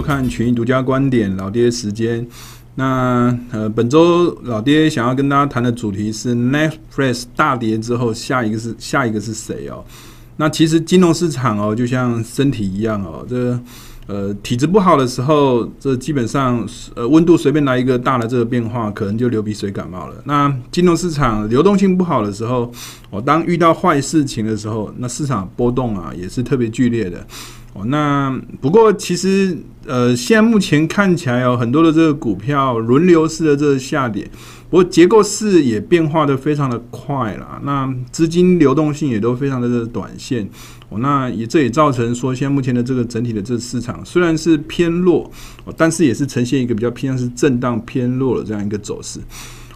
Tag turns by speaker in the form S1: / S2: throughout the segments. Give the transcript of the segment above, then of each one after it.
S1: 收看群益独家观点老爹时间。那呃，本周老爹想要跟大家谈的主题是 Netflix 大跌之后，下一个是下一个是谁哦？那其实金融市场哦，就像身体一样哦，这。呃，体质不好的时候，这基本上呃温度随便来一个大的这个变化，可能就流鼻水感冒了。那金融市场流动性不好的时候，哦，当遇到坏事情的时候，那市场波动啊也是特别剧烈的。哦，那不过其实呃，现在目前看起来有很多的这个股票轮流式的这个下跌，不过结构式也变化的非常的快啦。那资金流动性也都非常的这个短线。哦，那也这也造成说，现在目前的这个整体的这个市场虽然是偏弱，哦但是也是呈现一个比较偏向是震荡偏弱的这样一个走势。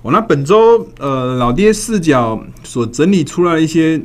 S1: 哦，那本周呃老爹视角所整理出来一些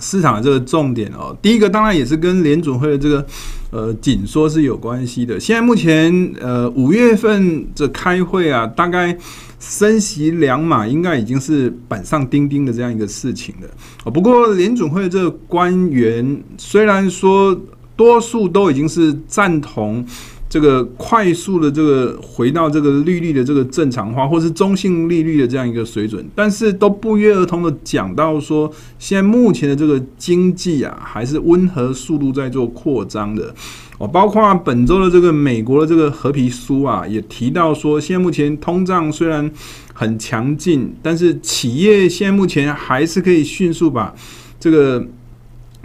S1: 市场的这个重点哦，第一个当然也是跟联准会的这个呃紧缩是有关系的。现在目前呃五月份这开会啊，大概。升息两码应该已经是板上钉钉的这样一个事情了。不过联准会的这个官员虽然说多数都已经是赞同这个快速的这个回到这个利率的这个正常化，或是中性利率的这样一个水准，但是都不约而同的讲到说，现在目前的这个经济啊，还是温和速度在做扩张的。哦，包括本周的这个美国的这个和皮书啊，也提到说，现在目前通胀虽然很强劲，但是企业现在目前还是可以迅速把这个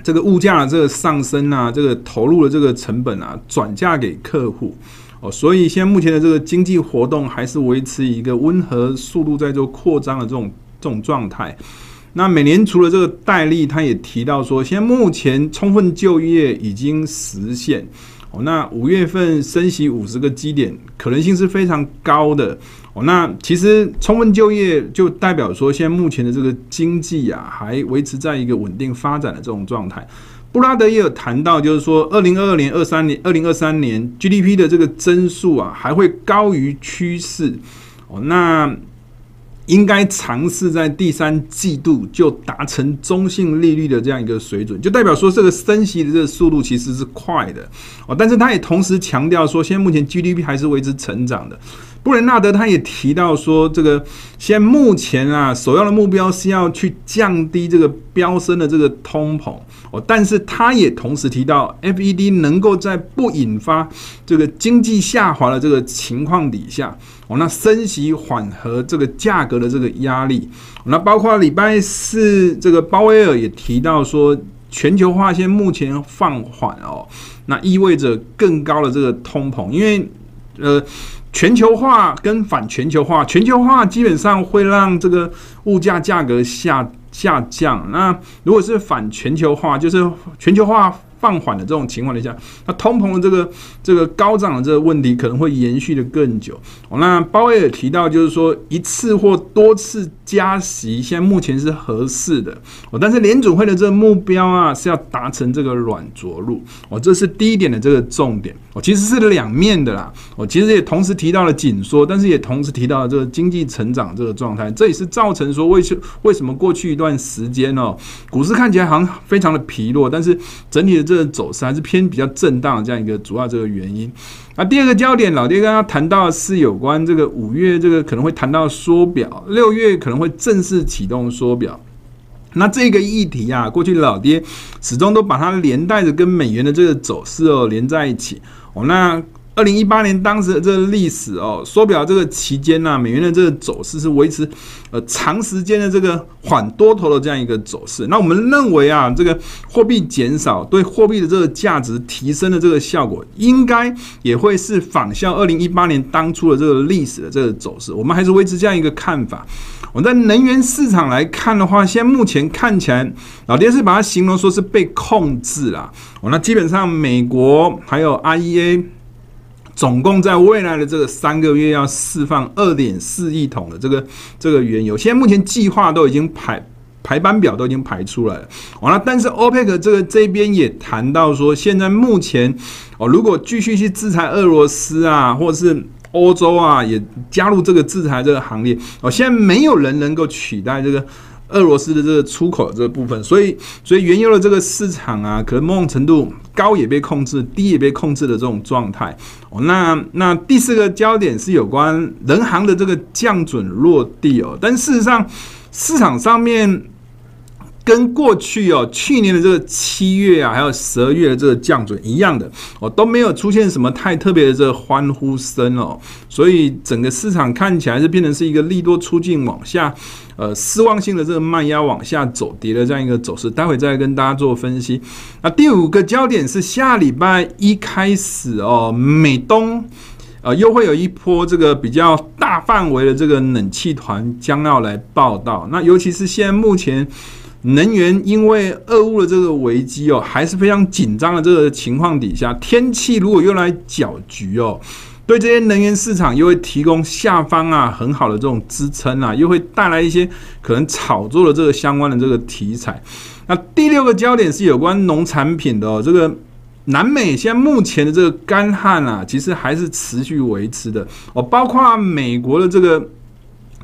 S1: 这个物价的这个上升啊，这个投入的这个成本啊，转嫁给客户。哦，所以现在目前的这个经济活动还是维持一个温和速度在做扩张的这种这种状态。那美联储的这个戴利，他也提到说，现在目前充分就业已经实现哦。那五月份升息五十个基点可能性是非常高的哦。那其实充分就业就代表说，现在目前的这个经济啊，还维持在一个稳定发展的这种状态。布拉德也有谈到，就是说，二零二二年、二三年、二零二三年 GDP 的这个增速啊，还会高于趋势哦。那应该尝试在第三季度就达成中性利率的这样一个水准，就代表说这个升息的这个速度其实是快的哦。但是他也同时强调说，现在目前 GDP 还是维持成长的。布伦纳德他也提到说，这个现在目前啊，首要的目标是要去降低这个飙升的这个通膨哦。但是他也同时提到，FED 能够在不引发这个经济下滑的这个情况底下。哦，那升息缓和这个价格的这个压力，那包括礼拜四这个鲍威尔也提到说，全球化现在目前放缓哦，那意味着更高的这个通膨，因为呃，全球化跟反全球化，全球化基本上会让这个物价价格下下降，那如果是反全球化，就是全球化。放缓的这种情况底下，那通膨的这个这个高涨的这个问题可能会延续的更久。哦，那鲍威尔提到就是说一次或多次加息，现在目前是合适的。哦，但是联准会的这个目标啊是要达成这个软着陆。哦，这是第一点的这个重点。哦，其实是两面的啦。哦，其实也同时提到了紧缩，但是也同时提到了这个经济成长这个状态。这也是造成说为什为什么过去一段时间哦，股市看起来好像非常的疲弱，但是整体的这这个走势还是偏比较震荡的这样一个主要这个原因。那第二个焦点，老爹刚刚谈到是有关这个五月这个可能会谈到缩表，六月可能会正式启动缩表。那这个议题啊，过去老爹始终都把它连带着跟美元的这个走势哦连在一起哦。那二零一八年当时的这个历史哦，缩表这个期间呢，美元的这个走势是维持呃长时间的这个缓多头的这样一个走势。那我们认为啊，这个货币减少对货币的这个价值提升的这个效果，应该也会是仿效二零一八年当初的这个历史的这个走势。我们还是维持这样一个看法。我们在能源市场来看的话，现在目前看起来，老爹是把它形容说是被控制了。哦，那基本上美国还有 IEA。总共在未来的这个三个月要释放二点四亿桶的这个这个原油，现在目前计划都已经排排班表都已经排出来了。完了，但是 OPEC 这个这边也谈到说，现在目前哦，如果继续去制裁俄罗斯啊，或者是欧洲啊，也加入这个制裁这个行列哦，现在没有人能够取代这个。俄罗斯的这个出口这个部分，所以所以原油的这个市场啊，可能某种程度高也被控制，低也被控制的这种状态。哦，那那第四个焦点是有关人行的这个降准落地哦，但事实上市场上面。跟过去哦，去年的这个七月啊，还有十二月的这个降准一样的哦，都没有出现什么太特别的这个欢呼声哦，所以整个市场看起来是变成是一个利多出尽往下，呃，失望性的这个卖压往下走跌的这样一个走势，待会再跟大家做分析。那第五个焦点是下礼拜一开始哦，美东呃又会有一波这个比较大范围的这个冷气团将要来报道，那尤其是现在目前。能源因为俄乌的这个危机哦，还是非常紧张的这个情况底下，天气如果又来搅局哦，对这些能源市场又会提供下方啊很好的这种支撑啊，又会带来一些可能炒作的这个相关的这个题材。那第六个焦点是有关农产品的，这个南美现在目前的这个干旱啊，其实还是持续维持的哦，包括美国的这个。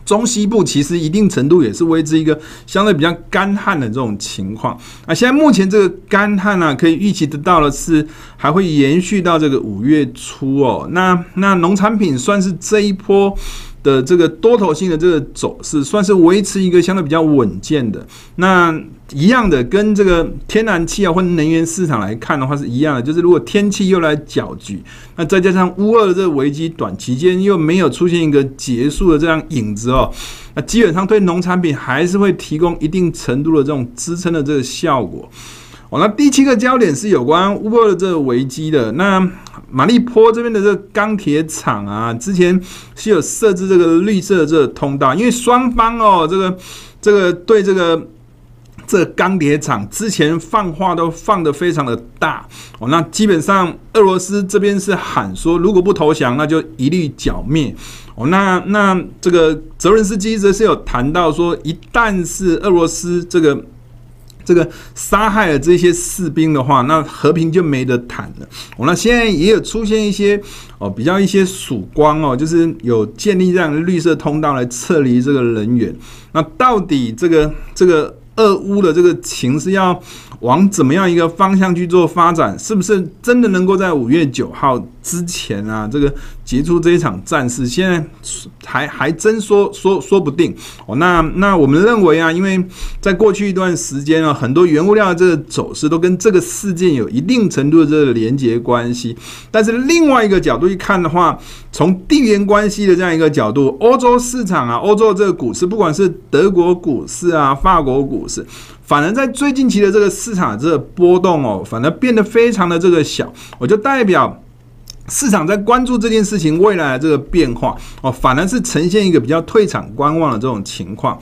S1: 中西部其实一定程度也是维持一个相对比较干旱的这种情况。啊，现在目前这个干旱呢，可以预期得到的是还会延续到这个五月初哦。那那农产品算是这一波的这个多头性的这个走势，算是维持一个相对比较稳健的。那一样的，跟这个天然气啊或能源市场来看的话是一样的，就是如果天气又来搅局，那再加上乌俄的这个危机短期间又没有出现一个结束的这样影子哦，那基本上对农产品还是会提供一定程度的这种支撑的这个效果。哦，那第七个焦点是有关乌俄的这个危机的。那马利坡这边的这个钢铁厂啊，之前是有设置这个绿色的这个通道，因为双方哦，这个这个对这个这个钢铁厂之前放话都放得非常的大哦。那基本上俄罗斯这边是喊说，如果不投降，那就一律剿灭哦。那那这个泽伦斯基则是有谈到说，一旦是俄罗斯这个。这个杀害了这些士兵的话，那和平就没得谈了。哦，那现在也有出现一些哦，比较一些曙光哦，就是有建立这样的绿色通道来撤离这个人员。那到底这个这个俄乌的这个情势要往怎么样一个方向去做发展？是不是真的能够在五月九号之前啊，这个结束这一场战事？现在还还真说说说不定哦。那那我们认为啊，因为在过去一段时间啊，很多原物料的这个走势都跟这个事件有一定程度的这个连结关系。但是另外一个角度去看的话，从地缘关系的这样一个角度，欧洲市场啊，欧洲这个股市，不管是德国股市啊、法国股市。反而在最近期的这个市场这个波动哦，反而变得非常的这个小，我就代表市场在关注这件事情未来的这个变化哦，反而是呈现一个比较退场观望的这种情况。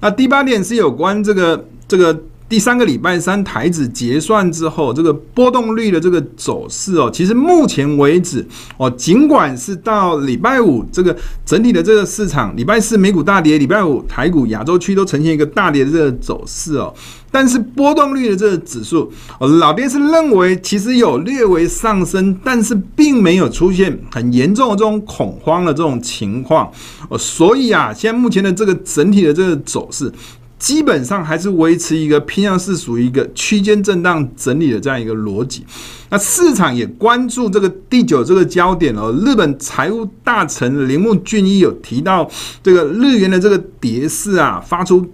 S1: 那第八点是有关这个这个。第三个礼拜三台指结算之后，这个波动率的这个走势哦，其实目前为止哦，尽管是到礼拜五这个整体的这个市场，礼拜四美股大跌，礼拜五台股亚洲区都呈现一个大跌的这个走势哦，但是波动率的这个指数，老爹是认为其实有略微上升，但是并没有出现很严重的这种恐慌的这种情况哦，所以啊，现在目前的这个整体的这个走势。基本上还是维持一个偏向是属于一个区间震荡整理的这样一个逻辑。那市场也关注这个第九这个焦点哦。日本财务大臣铃木俊一有提到这个日元的这个跌势啊，发出。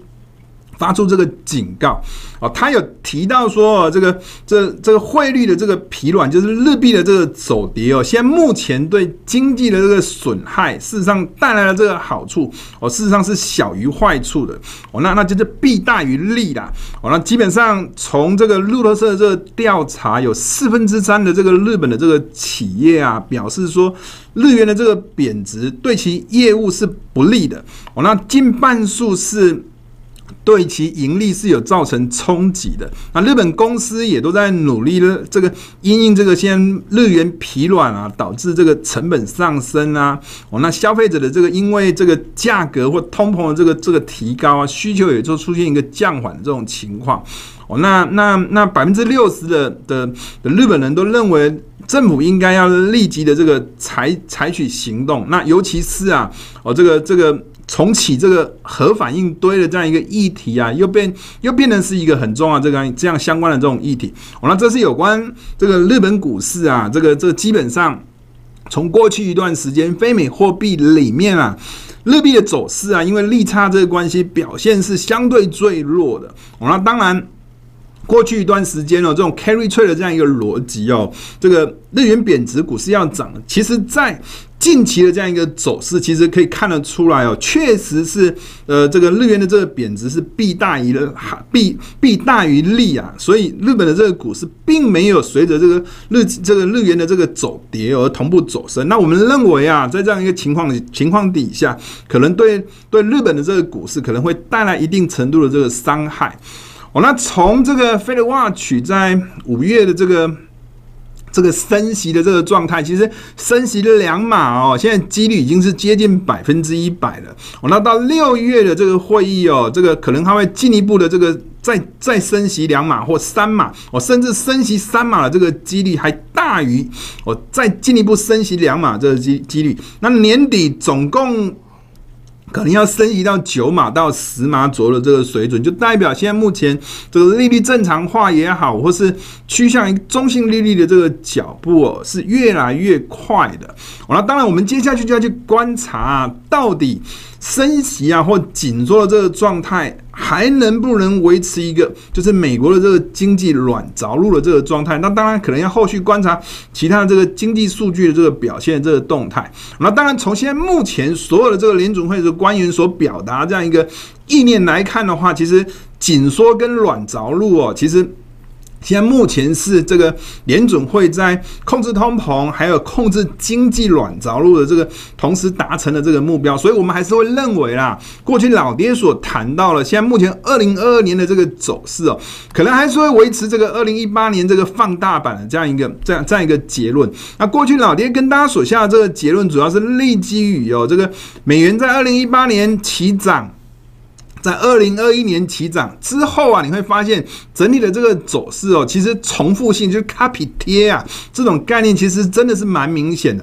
S1: 发出这个警告。哦，他有提到说，这个这这个汇率的这个疲软，就是日币的这个走跌哦，现在目前对经济的这个损害，事实上带来了这个好处。哦，事实上是小于坏处的。哦，那那就是弊大于利啦。哦，那基本上从这个路透社的这个调查，有四分之三的这个日本的这个企业啊，表示说日元的这个贬值对其业务是不利的。哦，那近半数是。对其盈利是有造成冲击的。那日本公司也都在努力的这个因应这个先日元疲软啊，导致这个成本上升啊。哦，那消费者的这个因为这个价格或通膨的这个这个提高啊，需求也就出现一个降缓的这种情况。哦，那那那百分之六十的的日本人都认为政府应该要立即的这个采采取行动。那尤其是啊，哦这个这个。重启这个核反应堆的这样一个议题啊，又变又变成是一个很重要这个这样相关的这种议题。哦，那这是有关这个日本股市啊，这个这基本上从过去一段时间非美货币里面啊，日币的走势啊，因为利差这个关系，表现是相对最弱的。哦，那当然。过去一段时间哦，这种 carry trade 的这样一个逻辑哦，这个日元贬值，股市要涨。其实，在近期的这样一个走势，其实可以看得出来哦，确实是呃，这个日元的这个贬值是弊大于了弊弊大于利啊。所以，日本的这个股市并没有随着这个日这个日元的这个走跌而同步走升。那我们认为啊，在这样一个情况情况底下，可能对对日本的这个股市可能会带来一定程度的这个伤害。哦，那从这个 Fed Watch 在五月的这个这个升息的这个状态，其实升息的两码哦，现在几率已经是接近百分之一百了。哦，那到六月的这个会议哦，这个可能它会进一步的这个再再升息两码或三码哦，甚至升息三码的这个几率还大于哦再进一步升息两码这个几几率。那年底总共。可能要升移到九码到十码左右的这个水准，就代表现在目前这个利率正常化也好，或是趋向于中性利率的这个脚步哦，是越来越快的。那当然，我们接下去就要去观察，到底。升息啊，或紧缩的这个状态，还能不能维持一个就是美国的这个经济软着陆的这个状态？那当然可能要后续观察其他的这个经济数据的这个表现这个动态。那当然从现在目前所有的这个联准会的官员所表达这样一个意念来看的话，其实紧缩跟软着陆哦，其实。现在目前是这个联准会在控制通膨，还有控制经济软着陆的这个同时达成了这个目标，所以我们还是会认为啦，过去老爹所谈到了，现在目前二零二二年的这个走势哦，可能还是会维持这个二零一八年这个放大版的这样一个这样这样一个结论。那过去老爹跟大家所下的这个结论，主要是立基于哦，这个美元在二零一八年起涨。在二零二一年起涨之后啊，你会发现整体的这个走势哦，其实重复性就是 copy 贴啊，这种概念其实真的是蛮明显的。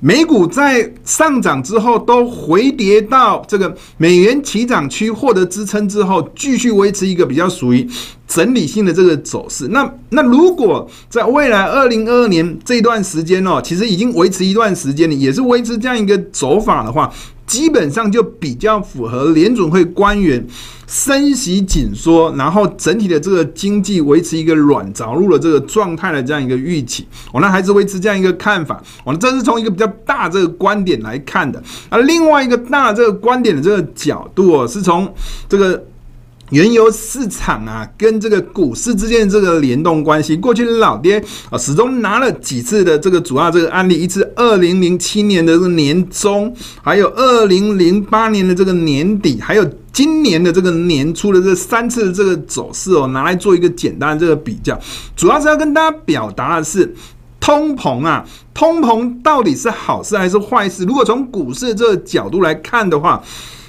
S1: 美股在上涨之后都回跌到这个美元起涨区获得支撑之后，继续维持一个比较属于整理性的这个走势。那那如果在未来二零二二年这段时间哦，其实已经维持一段时间了，也是维持这样一个走法的话。基本上就比较符合联准会官员升息紧缩，然后整体的这个经济维持一个软着陆的这个状态的这样一个预期。我呢还是维持这样一个看法。我呢这是从一个比较大这个观点来看的。而另外一个大这个观点的这个角度哦，是从这个。原油市场啊，跟这个股市之间的这个联动关系，过去的老爹啊，始终拿了几次的这个主要这个案例，一次二零零七年的这个年中，还有二零零八年的这个年底，还有今年的这个年初的这三次的这个走势哦，拿来做一个简单的这个比较，主要是要跟大家表达的是，通膨啊，通膨到底是好事还是坏事？如果从股市这个角度来看的话。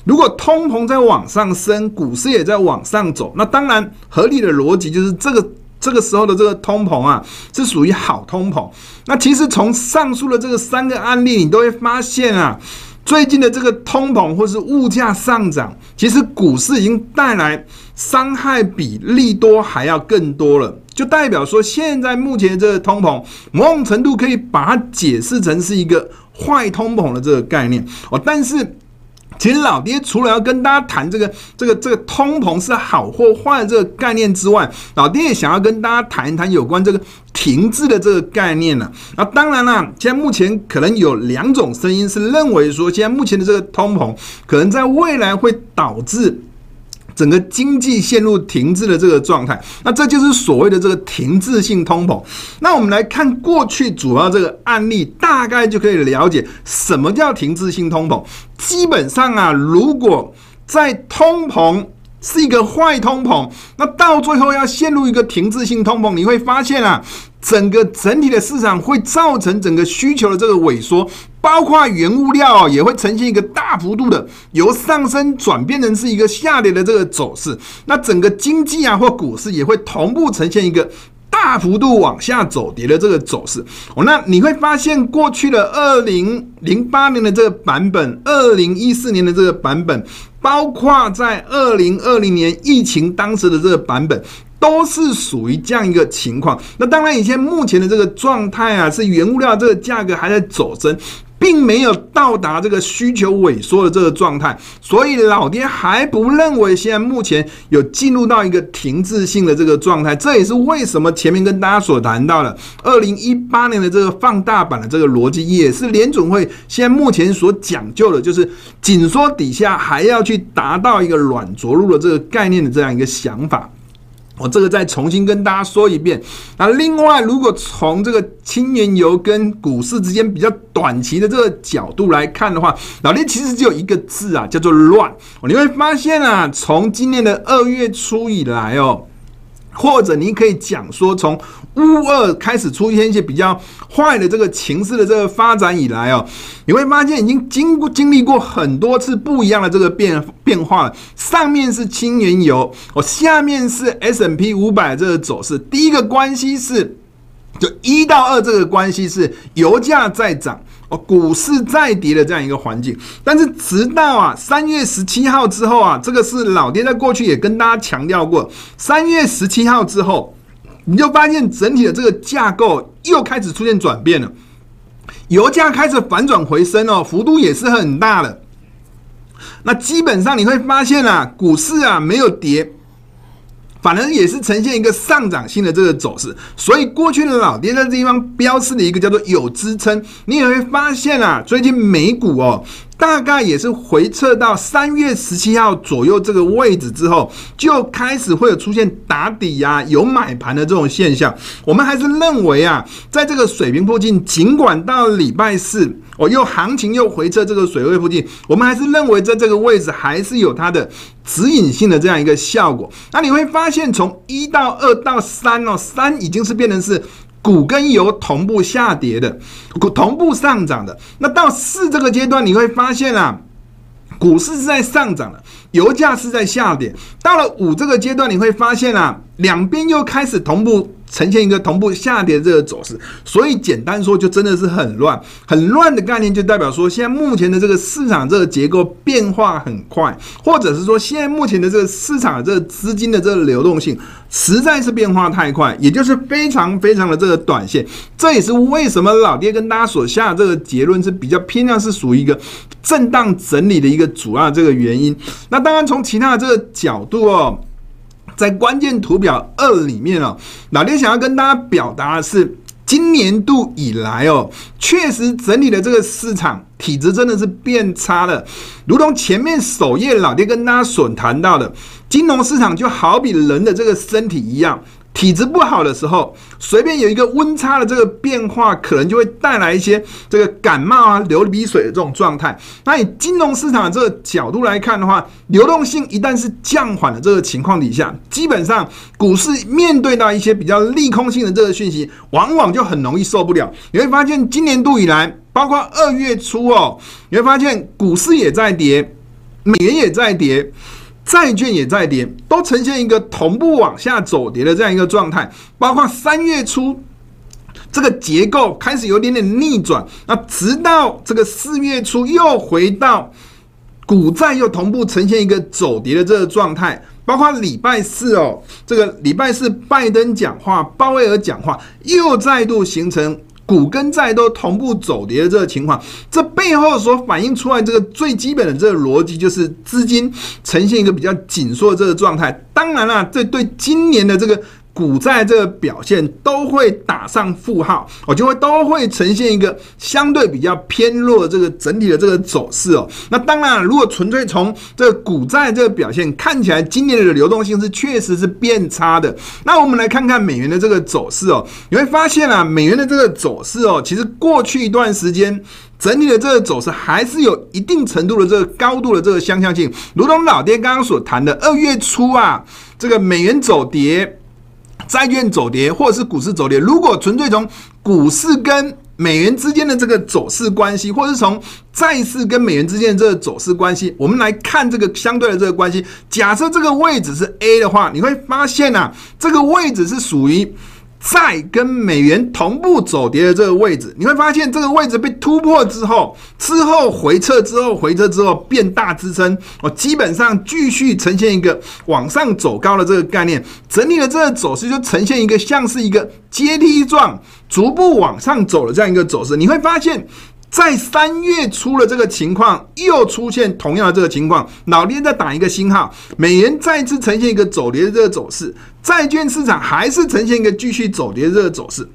S1: 如果通膨在往上升，股市也在往上走，那当然合理的逻辑就是这个这个时候的这个通膨啊，是属于好通膨。那其实从上述的这个三个案例，你都会发现啊，最近的这个通膨或是物价上涨，其实股市已经带来伤害比利多还要更多了，就代表说现在目前这个通膨，某种程度可以把它解释成是一个坏通膨的这个概念哦，但是。其实老爹除了要跟大家谈这个、这个、这个通膨是好或坏这个概念之外，老爹也想要跟大家谈一谈有关这个停滞的这个概念呢。那，当然了，现在目前可能有两种声音是认为说，现在目前的这个通膨可能在未来会导致。整个经济陷入停滞的这个状态，那这就是所谓的这个停滞性通膨。那我们来看过去主要这个案例，大概就可以了解什么叫停滞性通膨。基本上啊，如果在通膨是一个坏通膨，那到最后要陷入一个停滞性通膨，你会发现啊。整个整体的市场会造成整个需求的这个萎缩，包括原物料也会呈现一个大幅度的由上升转变成是一个下跌的这个走势。那整个经济啊或股市也会同步呈现一个大幅度往下走跌的这个走势。哦，那你会发现过去的二零零八年的这个版本，二零一四年的这个版本，包括在二零二零年疫情当时的这个版本。都是属于这样一个情况。那当然，以前目前的这个状态啊，是原物料这个价格还在走升，并没有到达这个需求萎缩的这个状态。所以老爹还不认为现在目前有进入到一个停滞性的这个状态。这也是为什么前面跟大家所谈到的二零一八年的这个放大版的这个逻辑，也是联准会现在目前所讲究的，就是紧缩底下还要去达到一个软着陆的这个概念的这样一个想法。我这个再重新跟大家说一遍。那另外，如果从这个青年油跟股市之间比较短期的这个角度来看的话，老爹其实只有一个字啊，叫做乱。你会发现啊，从今年的二月初以来哦。或者你可以讲说，从乌俄开始出现一些比较坏的这个情势的这个发展以来哦，你会发现已经经过经历过很多次不一样的这个变变化了。上面是轻原油，哦，下面是 S&P 五百这个走势。第一个关系是，就一到二这个关系是油价在涨。哦，股市再跌的这样一个环境，但是直到啊三月十七号之后啊，这个是老爹在过去也跟大家强调过，三月十七号之后，你就发现整体的这个架构又开始出现转变了，油价开始反转回升哦，幅度也是很大的。那基本上你会发现啊，股市啊没有跌。反正也是呈现一个上涨性的这个走势，所以过去的老爹在这地方标示的一个叫做有支撑。你也会发现啊，最近美股哦。大概也是回撤到三月十七号左右这个位置之后，就开始会有出现打底呀、有买盘的这种现象。我们还是认为啊，在这个水平附近，尽管到礼拜四哦又行情又回撤这个水位附近，我们还是认为在这个位置还是有它的指引性的这样一个效果。那你会发现，从一到二到三哦，三已经是变成是。股跟油同步下跌的，股同步上涨的。那到四这个阶段，你会发现啊，股市是在上涨的，油价是在下跌。到了五这个阶段，你会发现啊，两边又开始同步。呈现一个同步下跌这个走势，所以简单说就真的是很乱，很乱的概念就代表说，现在目前的这个市场这个结构变化很快，或者是说现在目前的这个市场这个资金的这个流动性实在是变化太快，也就是非常非常的这个短线。这也是为什么老爹跟大家所下的这个结论是比较偏向是属于一个震荡整理的一个主要这个原因。那当然从其他的这个角度哦。在关键图表二里面哦，老爹想要跟大家表达的是，今年度以来哦，确实整体的这个市场体质真的是变差了，如同前面首页老爹跟大家所谈到的，金融市场就好比人的这个身体一样。体质不好的时候，随便有一个温差的这个变化，可能就会带来一些这个感冒啊、流鼻水的这种状态。那以金融市场的这个角度来看的话，流动性一旦是降缓的这个情况底下，基本上股市面对到一些比较利空性的这个讯息，往往就很容易受不了。你会发现，今年度以来，包括二月初哦，你会发现股市也在跌，美元也在跌。债券也在跌，都呈现一个同步往下走跌的这样一个状态。包括三月初这个结构开始有点点逆转，那直到这个四月初又回到股债又同步呈现一个走跌的这个状态。包括礼拜四哦，这个礼拜四拜登讲话，鲍威尔讲话，又再度形成。股跟债都同步走跌的这个情况，这背后所反映出来这个最基本的这个逻辑，就是资金呈现一个比较紧缩的这个状态。当然了，这对今年的这个。股债这个表现都会打上负号，我就会都会呈现一个相对比较偏弱的这个整体的这个走势哦。那当然，如果纯粹从这个股债这个表现看起来，今年的流动性是确实是变差的。那我们来看看美元的这个走势哦，你会发现啊，美元的这个走势哦，其实过去一段时间整体的这个走势还是有一定程度的这个高度的这个相像性，如同老爹刚刚所谈的，二月初啊，这个美元走跌。债券走跌，或者是股市走跌，如果纯粹从股市跟美元之间的这个走势关系，或者是从债市跟美元之间的这个走势关系，我们来看这个相对的这个关系。假设这个位置是 A 的话，你会发现啊，这个位置是属于在跟美元同步走跌的这个位置，你会发现这个位置被突破之后，之后回撤之后回撤之后变大支撑，哦，基本上继续呈现一个往上走高的这个概念，整理的这个走势就呈现一个像是一个阶梯状逐步往上走的这样一个走势，你会发现。在三月初的这个情况又出现同样的这个情况，老爹再打一个星号，美元再次呈现一个走跌的这个走势，债券市场还是呈现一个继续走跌的这个走势。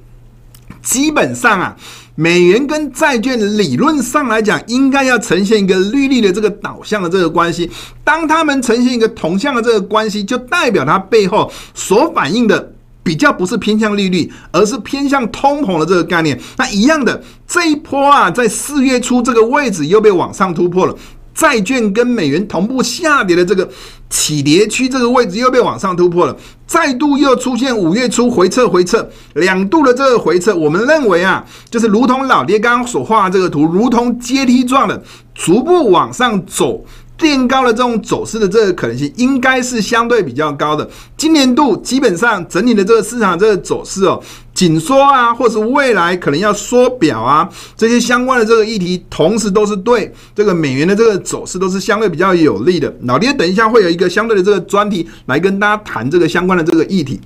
S1: 基本上啊，美元跟债券理论上来讲，应该要呈现一个绿绿的这个导向的这个关系。当它们呈现一个同向的这个关系，就代表它背后所反映的。比较不是偏向利率，而是偏向通膨的这个概念。那一样的这一波啊，在四月初这个位置又被往上突破了，债券跟美元同步下跌的这个起跌区这个位置又被往上突破了，再度又出现五月初回撤回撤两度的这个回撤。我们认为啊，就是如同老爹刚刚所画的这个图，如同阶梯状的逐步往上走。垫高的这种走势的这个可能性，应该是相对比较高的。今年度基本上整体的这个市场这个走势哦，紧缩啊，或是未来可能要缩表啊，这些相关的这个议题，同时都是对这个美元的这个走势都是相对比较有利的。老爹等一下会有一个相对的这个专题来跟大家谈这个相关的这个议题。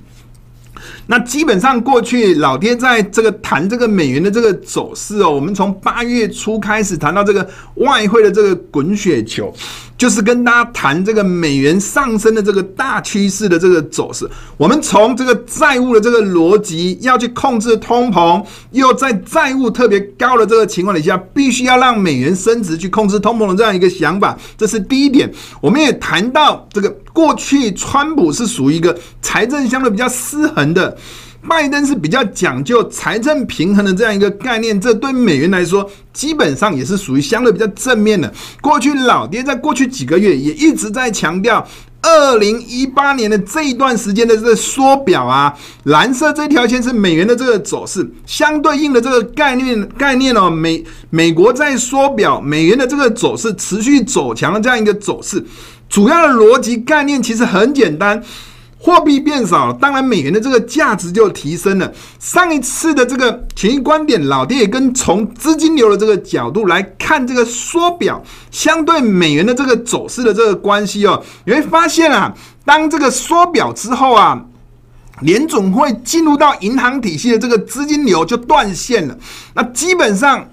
S1: 那基本上过去老爹在这个谈这个美元的这个走势哦，我们从八月初开始谈到这个外汇的这个滚雪球。就是跟大家谈这个美元上升的这个大趋势的这个走势。我们从这个债务的这个逻辑要去控制通膨，又在债务特别高的这个情况底下，必须要让美元升值去控制通膨的这样一个想法，这是第一点。我们也谈到这个过去川普是属于一个财政相对比较失衡的。拜登是比较讲究财政平衡的这样一个概念，这对美元来说，基本上也是属于相对比较正面的。过去老爹在过去几个月也一直在强调，二零一八年的这一段时间的这个缩表啊，蓝色这条线是美元的这个走势，相对应的这个概念概念哦，美美国在缩表，美元的这个走势持续走强的这样一个走势，主要的逻辑概念其实很简单。货币变少，当然美元的这个价值就提升了。上一次的这个前一观点，老爹也跟从资金流的这个角度来看这个缩表相对美元的这个走势的这个关系哦，你会发现啊，当这个缩表之后啊，联总会进入到银行体系的这个资金流就断线了。那基本上，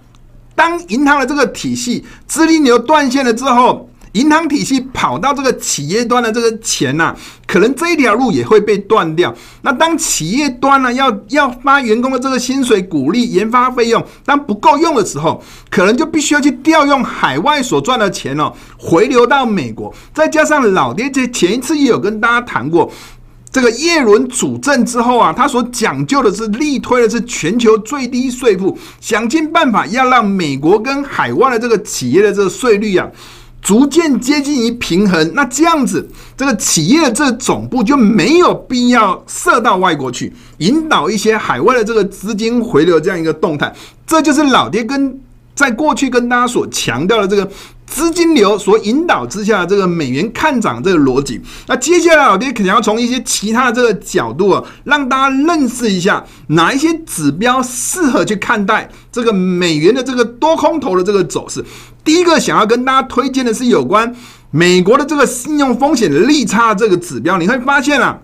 S1: 当银行的这个体系资金流断线了之后，银行体系跑到这个企业端的这个钱呐、可能这一条路也会被断掉。那当企业端呢，要要发员工的这个薪水、鼓励、研发费用，当不够用的时候，可能就必须要去调用海外所赚的钱哦，回流到美国。再加上老爹这前一次也有跟大家谈过，这个叶伦主政之后啊，他所讲究的是力推的是全球最低税负，想尽办法要让美国跟海外的这个企业的这个税率啊。逐渐接近于平衡，那这样子，这个企业这总部就没有必要设到外国去，引导一些海外的这个资金回流这样一个动态，这就是老爹跟在过去跟大家所强调的这个。资金流所引导之下，这个美元看涨这个逻辑。那接下来，老爹可能要从一些其他的这个角度啊，让大家认识一下哪一些指标适合去看待这个美元的这个多空头的这个走势。第一个想要跟大家推荐的是有关美国的这个信用风险利差这个指标。你会发现啊。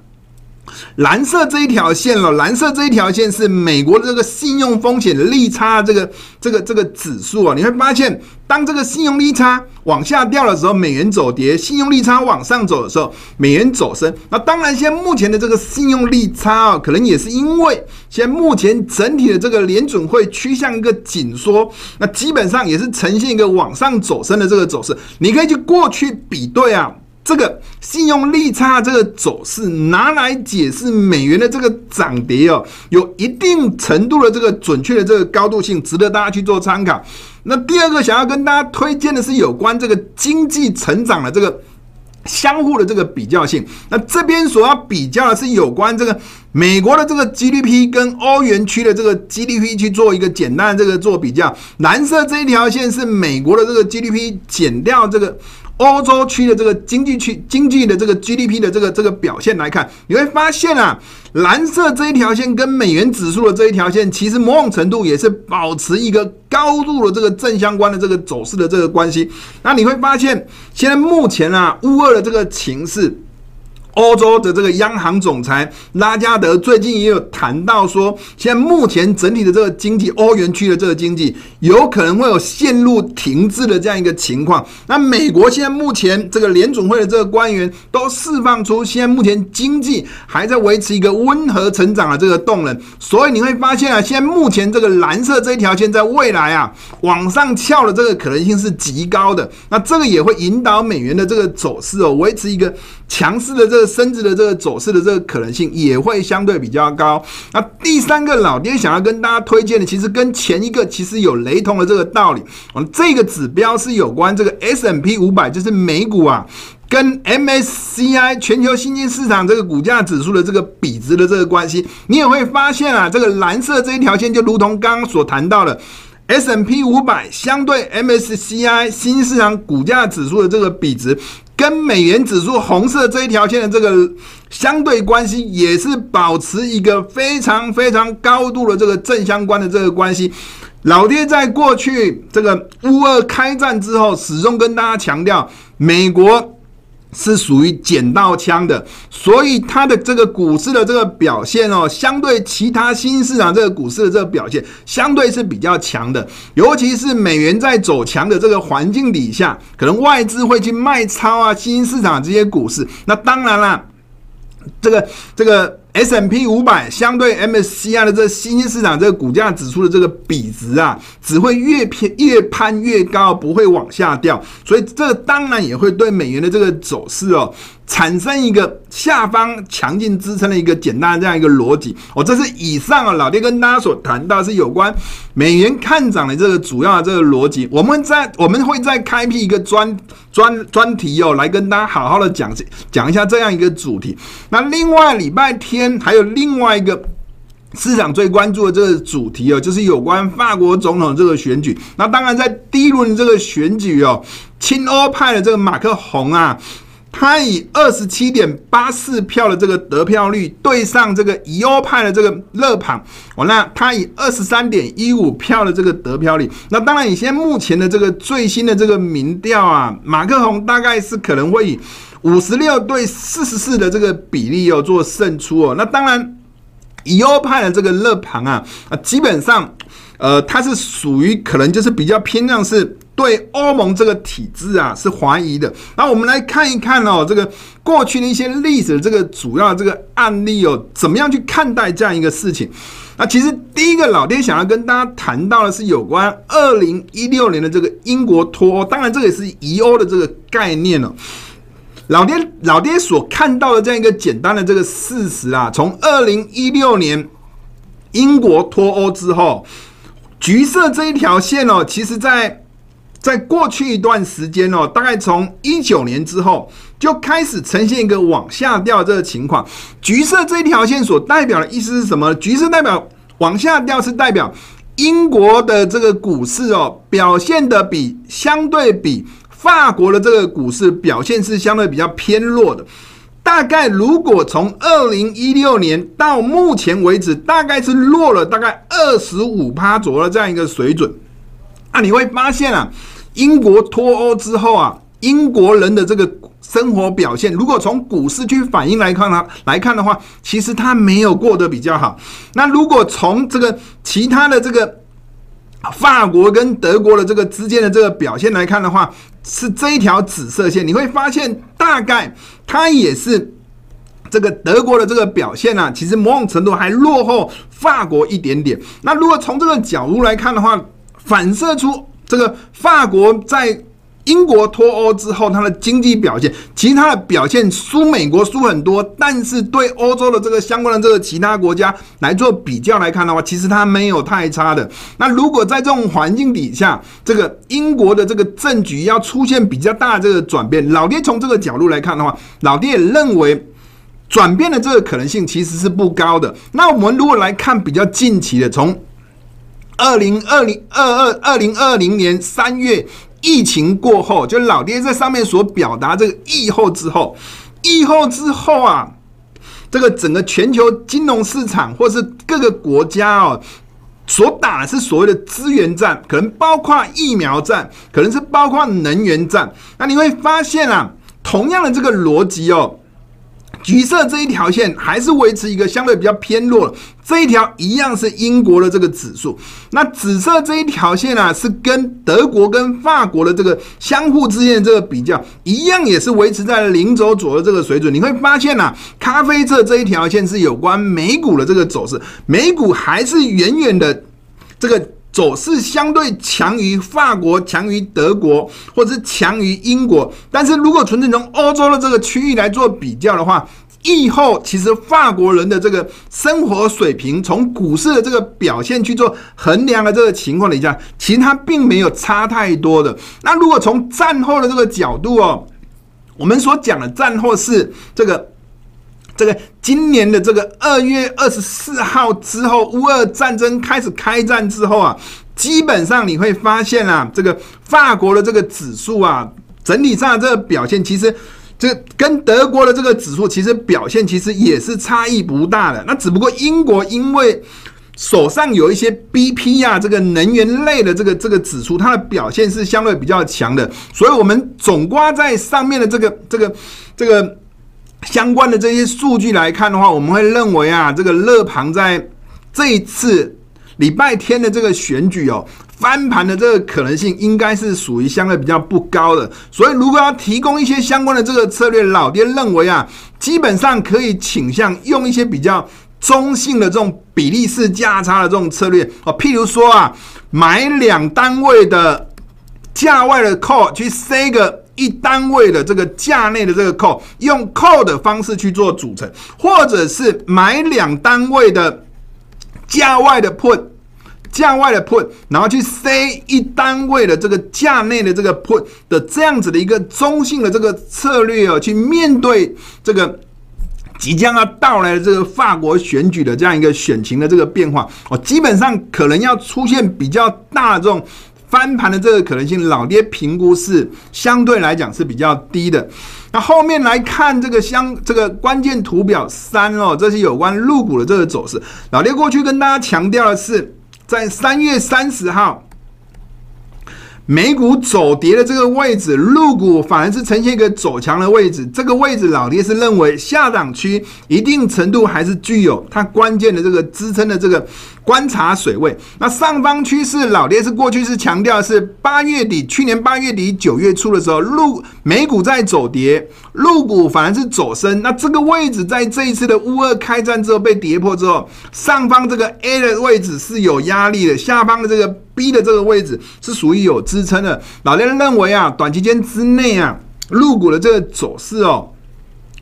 S1: 蓝色这一条线了，蓝色这一条线是美国的这个信用风险利差这个这个这个指数啊，你会发现，当这个信用利差往下掉的时候，美元走跌；信用利差往上走的时候，美元走升。那当然，现在目前的这个信用利差啊，可能也是因为现在目前整体的这个联准会趋向一个紧缩，那基本上也是呈现一个往上走升的这个走势。你可以去过去比对啊。这个信用利差这个走势拿来解释美元的这个涨跌哦，有一定程度的这个准确的这个高度性，值得大家去做参考。那第二个想要跟大家推荐的是有关这个经济成长的这个相互的这个比较性。那这边所要比较的是有关这个美国的这个 GDP 跟欧元区的这个 GDP 去做一个简单的这个做比较。蓝色这一条线是美国的这个 GDP 减掉这个。
S2: 欧洲区的这个经济区经济的这个 GDP 的这个这个表现来看，你会发现啊，蓝色这一条线跟美元指数的这一条线，其实某种程度也是保持一个高度的这个正相关的这个走势的这个关系。那你会发现，现在目前啊，乌俄的这个情势。欧洲的这个央行总裁拉加德最近也有谈到说，现在目前整体的这个经济，欧元区的这个经济有可能会有陷入停滞的这样一个情况。那美国现在目前这个联准会的这个官员都释放出，现在目前经济还在维持一个温和成长的这个动能。所以你会发现啊，现在目前这个蓝色这一条线在未来啊往上翘的这个可能性是极高的。那这个也会引导美元的这个走势哦，维持一个强势的这个。升值的这个走势的这个可能性也会相对比较高。那第三个老爹想要跟大家推荐的，其实跟前一个其实有雷同的这个道理。我们这个指标是有关这个 S M P 五百，就是美股啊，跟 MSCI 全球新兴市场这个股价指数的这个比值的这个关系。你也会发现啊，这个蓝色这一条线就如同刚刚所谈到的 S M P 五百相对 MSCI 新市场股价指数的这个比值。跟美元指数红色这一条线的这个相对关系，也是保持一个非常非常高度的这个正相关的这个关系。老爹在过去这个乌俄开战之后，始终跟大家强调，美国。是属于捡到枪的，所以它的这个股市的这个表现哦，相对其他新市场这个股市的这个表现，相对是比较强的。尤其是美元在走强的这个环境底下，可能外资会去卖超啊新兴市场这些股市。那当然啦，这个这个。S M P 五百相对 MSCI 的这新兴市场这个股价指数的这个比值啊，只会越偏越攀越高，不会往下掉，所以这当然也会对美元的这个走势哦。产生一个下方强劲支撑的一个简单的这样一个逻辑，哦，这是以上啊，老爹跟大家所谈到是有关美元看涨的这个主要的这个逻辑。我们在我们会再开辟一个专专专题哦，来跟大家好好的讲讲一下这样一个主题。那另外礼拜天还有另外一个市场最关注的这个主题哦，就是有关法国总统这个选举。那当然在第一轮这个选举哦，亲欧派的这个马克宏啊。他以二十七点八四票的这个得票率对上这个疑欧派的这个勒庞，哦，那他以二十三点一五票的这个得票率，那当然，以现在目前的这个最新的这个民调啊，马克宏大概是可能会以五十六对四十四的这个比例哦做胜出哦。那当然，疑欧派的这个勒庞啊啊，基本上呃，他是属于可能就是比较偏向是。对欧盟这个体制啊是怀疑的，那我们来看一看哦，这个过去的一些历史，这个主要这个案例哦，怎么样去看待这样一个事情？那其实第一个老爹想要跟大家谈到的是有关二零一六年的这个英国脱欧，当然这个也是疑欧的这个概念哦。老爹老爹所看到的这样一个简单的这个事实啊，从二零一六年英国脱欧之后，橘色这一条线哦，其实在。在过去一段时间哦，大概从一九年之后就开始呈现一个往下掉这个情况。橘色这一条线所代表的意思是什么？橘色代表往下掉，是代表英国的这个股市哦，表现的比相对比法国的这个股市表现是相对比较偏弱的。大概如果从二零一六年到目前为止，大概是落了大概二十五趴左右的这样一个水准。啊你会发现啊，英国脱欧之后啊，英国人的这个生活表现，如果从股市去反映来看呢，来看的话，其实他没有过得比较好。那如果从这个其他的这个法国跟德国的这个之间的这个表现来看的话，是这一条紫色线，你会发现大概它也是这个德国的这个表现呢，其实某种程度还落后法国一点点。那如果从这个角度来看的话，反射出这个法国在英国脱欧之后，它的经济表现，其实它的表现输美国输很多，但是对欧洲的这个相关的这个其他国家来做比较来看的话，其实它没有太差的。那如果在这种环境底下，这个英国的这个政局要出现比较大的这个转变，老爹从这个角度来看的话，老爹也认为转变的这个可能性其实是不高的。那我们如果来看比较近期的从二零二零二二二零二零年三月疫情过后，就老爹在上面所表达这个疫后之后，疫后之后啊，这个整个全球金融市场或是各个国家哦，所打的是所谓的资源战，可能包括疫苗战，可能是包括能源战。那你会发现啊，同样的这个逻辑哦。橘色这一条线还是维持一个相对比较偏弱，这一条一样是英国的这个指数。那紫色这一条线啊，是跟德国跟法国的这个相互之间的这个比较，一样也是维持在零轴左右这个水准。你会发现啊，咖啡色这一条线是有关美股的这个走势，美股还是远远的这个。走势相对强于法国，强于德国，或者是强于英国。但是如果纯粹从欧洲的这个区域来做比较的话，疫后其实法国人的这个生活水平，从股市的这个表现去做衡量的这个情况底下，其实它并没有差太多的。那如果从战后的这个角度哦，我们所讲的战后是这个。这个今年的这个二月二十四号之后，乌俄战争开始开战之后啊，基本上你会发现啊，这个法国的这个指数啊，整体上这个表现，其实这跟德国的这个指数其实表现其实也是差异不大的。那只不过英国因为手上有一些 BP 啊，这个能源类的这个这个指数，它的表现是相对比较强的，所以我们总挂在上面的这个这个这个。相关的这些数据来看的话，我们会认为啊，这个乐庞在这一次礼拜天的这个选举哦，翻盘的这个可能性应该是属于相对比较不高的。所以，如果要提供一些相关的这个策略，老爹认为啊，基本上可以倾向用一些比较中性的这种比例式价差的这种策略哦，譬如说啊，买两单位的价外的 call 去塞个。一单位的这个价内的这个 call，用 call 的方式去做组成，或者是买两单位的价外的 put，价外的 put，然后去塞一单位的这个价内的这个 put 的这样子的一个中性的这个策略哦，去面对这个即将要到来的这个法国选举的这样一个选情的这个变化哦，基本上可能要出现比较大的这种。翻盘的这个可能性，老爹评估是相对来讲是比较低的。那后面来看这个相这个关键图表三哦，这是有关入股的这个走势。老爹过去跟大家强调的是，在三月三十号。美股走跌的这个位置，入股反而是呈现一个走强的位置。这个位置，老爹是认为下档区一定程度还是具有它关键的这个支撑的这个观察水位。那上方趋势，老爹是过去是强调是八月底，去年八月底九月初的时候，入美股在走跌，入股反而是走升。那这个位置在这一次的乌二开战之后被跌破之后，上方这个 A 的位置是有压力的，下方的这个。B 的这个位置是属于有支撑的，老爹认为啊，短期间之内啊，入股的这个走势哦，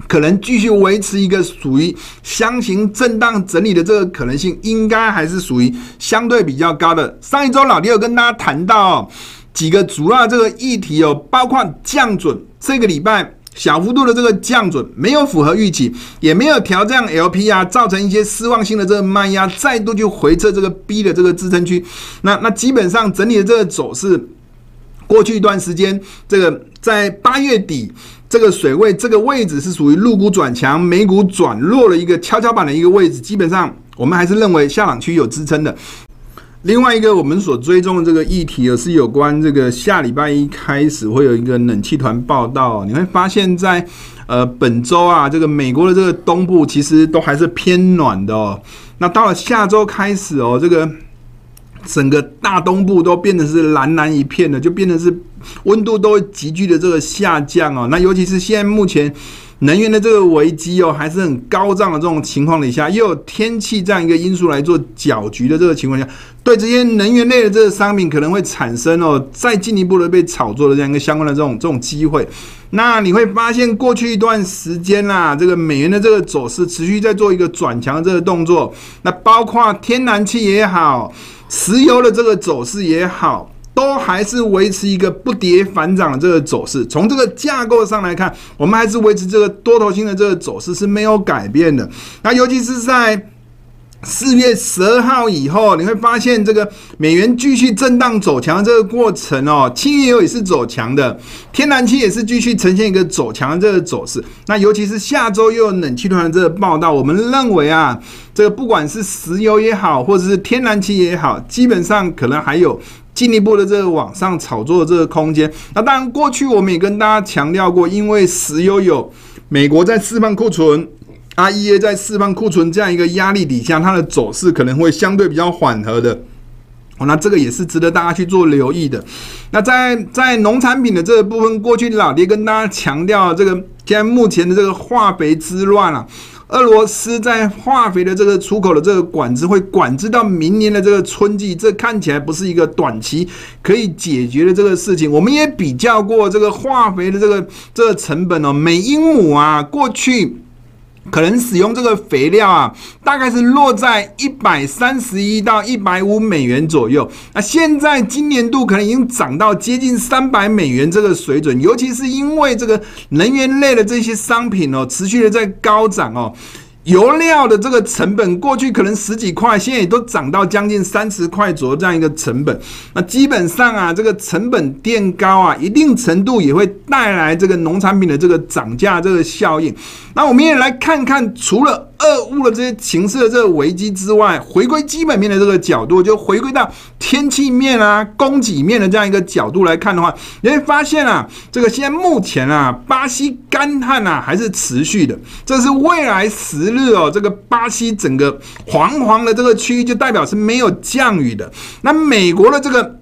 S2: 可能继续维持一个属于箱型震荡整理的这个可能性，应该还是属于相对比较高的。上一周老爹有跟大家谈到几个主要这个议题哦，包括降准，这个礼拜。小幅度的这个降准没有符合预期，也没有调降 LPR 啊，造成一些失望性的这个卖压，再度就回测这个 B 的这个支撑区。那那基本上整理的这个走势，过去一段时间，这个在八月底这个水位这个位置是属于陆股转强、美股转弱的一个跷跷板的一个位置。基本上我们还是认为下档区有支撑的。另外一个我们所追踪的这个议题，是有关这个下礼拜一开始会有一个冷气团报道。你会发现在呃本周啊，这个美国的这个东部其实都还是偏暖的哦。那到了下周开始哦，这个整个大东部都变得是蓝蓝一片的，就变得是温度都急剧的这个下降哦。那尤其是现在目前。能源的这个危机哦，还是很高涨的这种情况底下，又有天气这样一个因素来做搅局的这个情况下，对这些能源类的这个商品可能会产生哦，再进一步的被炒作的这样一个相关的这种这种机会。那你会发现，过去一段时间啦，这个美元的这个走势持续在做一个转强的这个动作。那包括天然气也好，石油的这个走势也好。都还是维持一个不跌反涨的这个走势。从这个架构上来看，我们还是维持这个多头性的这个走势是没有改变的。那尤其是在四月十二号以后，你会发现这个美元继续震荡走强的这个过程哦，轻油也是走强的，天然气也是继续呈现一个走强的这个走势。那尤其是下周又有冷气团的这个报道，我们认为啊，这个不管是石油也好，或者是天然气也好，基本上可能还有进一步的这个往上炒作的这个空间。那当然，过去我们也跟大家强调过，因为石油有美国在释放库存。IEA 在释放库存这样一个压力底下，它的走势可能会相对比较缓和的。哦，那这个也是值得大家去做留意的。那在在农产品的这个部分，过去老爹跟大家强调，这个现在目前的这个化肥之乱啊，俄罗斯在化肥的这个出口的这个管制会管制到明年的这个春季，这看起来不是一个短期可以解决的这个事情。我们也比较过这个化肥的这个这个成本哦，每英亩啊，过去。可能使用这个肥料啊，大概是落在一百三十一到一百五美元左右。那现在今年度可能已经涨到接近三百美元这个水准，尤其是因为这个能源类的这些商品哦，持续的在高涨哦。油料的这个成本，过去可能十几块，现在也都涨到将近三十块左右这样一个成本。那基本上啊，这个成本垫高啊，一定程度也会带来这个农产品的这个涨价这个效应。那我们也来看看，除了。俄乌的这些情势的这个危机之外，回归基本面的这个角度，就回归到天气面啊、供给面的这样一个角度来看的话，你会发现啊，这个现在目前啊，巴西干旱啊还是持续的，这是未来十日哦，这个巴西整个黄黄的这个区域就代表是没有降雨的。那美国的这个。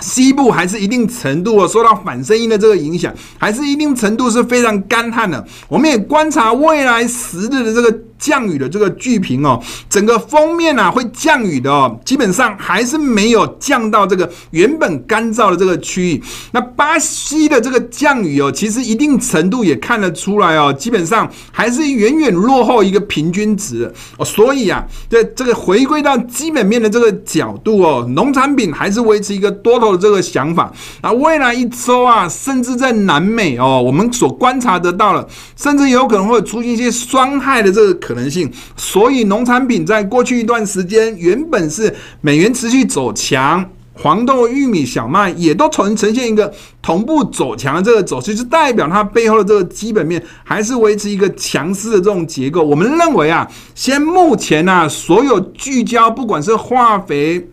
S2: 西部还是一定程度哦，受到反声音的这个影响，还是一定程度是非常干旱的。我们也观察未来十日的这个。降雨的这个巨屏哦，整个封面啊会降雨的哦，基本上还是没有降到这个原本干燥的这个区域。那巴西的这个降雨哦，其实一定程度也看得出来哦，基本上还是远远落后一个平均值哦。所以啊，这这个回归到基本面的这个角度哦，农产品还是维持一个多头的这个想法。那未来一周啊，甚至在南美哦，我们所观察得到了，甚至有可能会出现一些霜害的这个可。可能性，所以农产品在过去一段时间原本是美元持续走强，黄豆、玉米、小麦也都呈呈现一个同步走强的这个走势，就代表它背后的这个基本面还是维持一个强势的这种结构。我们认为啊，先目前啊，所有聚焦不管是化肥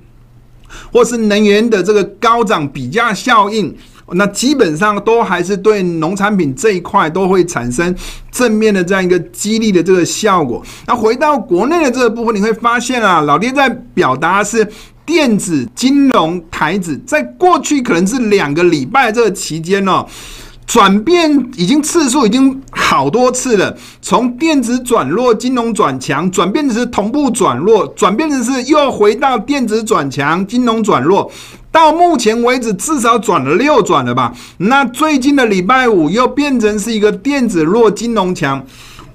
S2: 或是能源的这个高涨比价效应。那基本上都还是对农产品这一块都会产生正面的这样一个激励的这个效果。那回到国内的这个部分，你会发现啊，老爹在表达是电子、金融、台子，在过去可能是两个礼拜这个期间哦。转变已经次数已经好多次了，从电子转弱，金融转强，转变成是同步转弱，转变成是又回到电子转强，金融转弱，到目前为止至少转了六转了吧？那最近的礼拜五又变成是一个电子弱，金融强。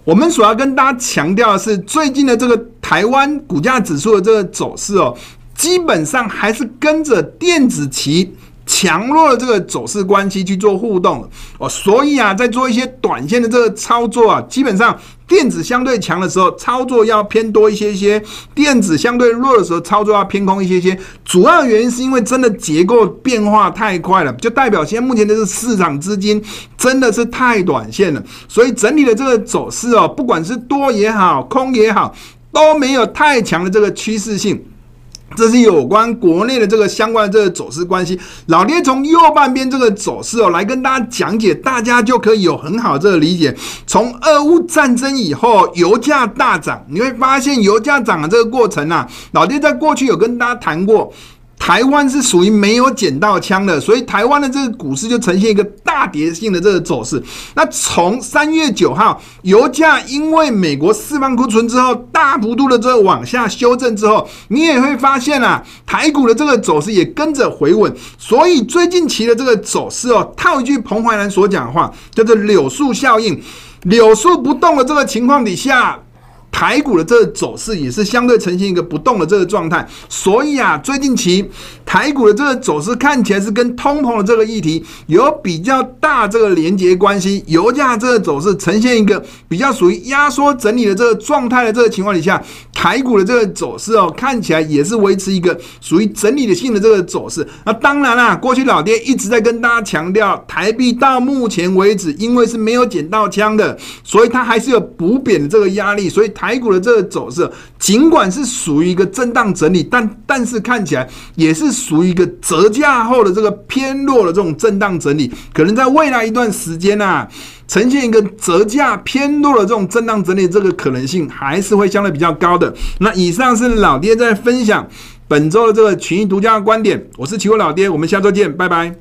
S2: 我们所要跟大家强调的是，最近的这个台湾股价指数的这个走势哦，基本上还是跟着电子旗。强弱的这个走势关系去做互动哦，所以啊，在做一些短线的这个操作啊，基本上电子相对强的时候，操作要偏多一些些；电子相对弱的时候，操作要偏空一些些。主要原因是因为真的结构变化太快了，就代表现在目前的这个市场资金真的是太短线了，所以整体的这个走势哦，不管是多也好，空也好，都没有太强的这个趋势性。这是有关国内的这个相关的这个走势关系。老爹从右半边这个走势哦，来跟大家讲解，大家就可以有很好这个理解。从俄乌战争以后，油价大涨，你会发现油价涨的这个过程啊，老爹在过去有跟大家谈过。台湾是属于没有捡到枪的，所以台湾的这个股市就呈现一个大跌性的这个走势。那从三月九号油价因为美国释放库存之后，大幅度的这个往下修正之后，你也会发现啊，台股的这个走势也跟着回稳。所以最近期的这个走势哦，套一句彭淮南所讲的话，叫做柳树效应，柳树不动的这个情况底下。台股的这个走势也是相对呈现一个不动的这个状态，所以啊，最近期台股的这个走势看起来是跟通膨的这个议题有比较大这个连结关系，油价这个走势呈现一个比较属于压缩整理的这个状态的这个情况底下。台股的这个走势哦，看起来也是维持一个属于整理的性的这个走势。那当然啦，过去老爹一直在跟大家强调，台币到目前为止，因为是没有捡到枪的，所以它还是有补贬的这个压力。所以台股的这个走势，尽管是属于一个震荡整理，但但是看起来也是属于一个折价后的这个偏弱的这种震荡整理，可能在未来一段时间啊。呈现一个折价偏弱的这种震荡整理，这个可能性还是会相对比较高的。那以上是老爹在分享本周的这个群益独家的观点，我是奇货老爹，我们下周见，拜拜。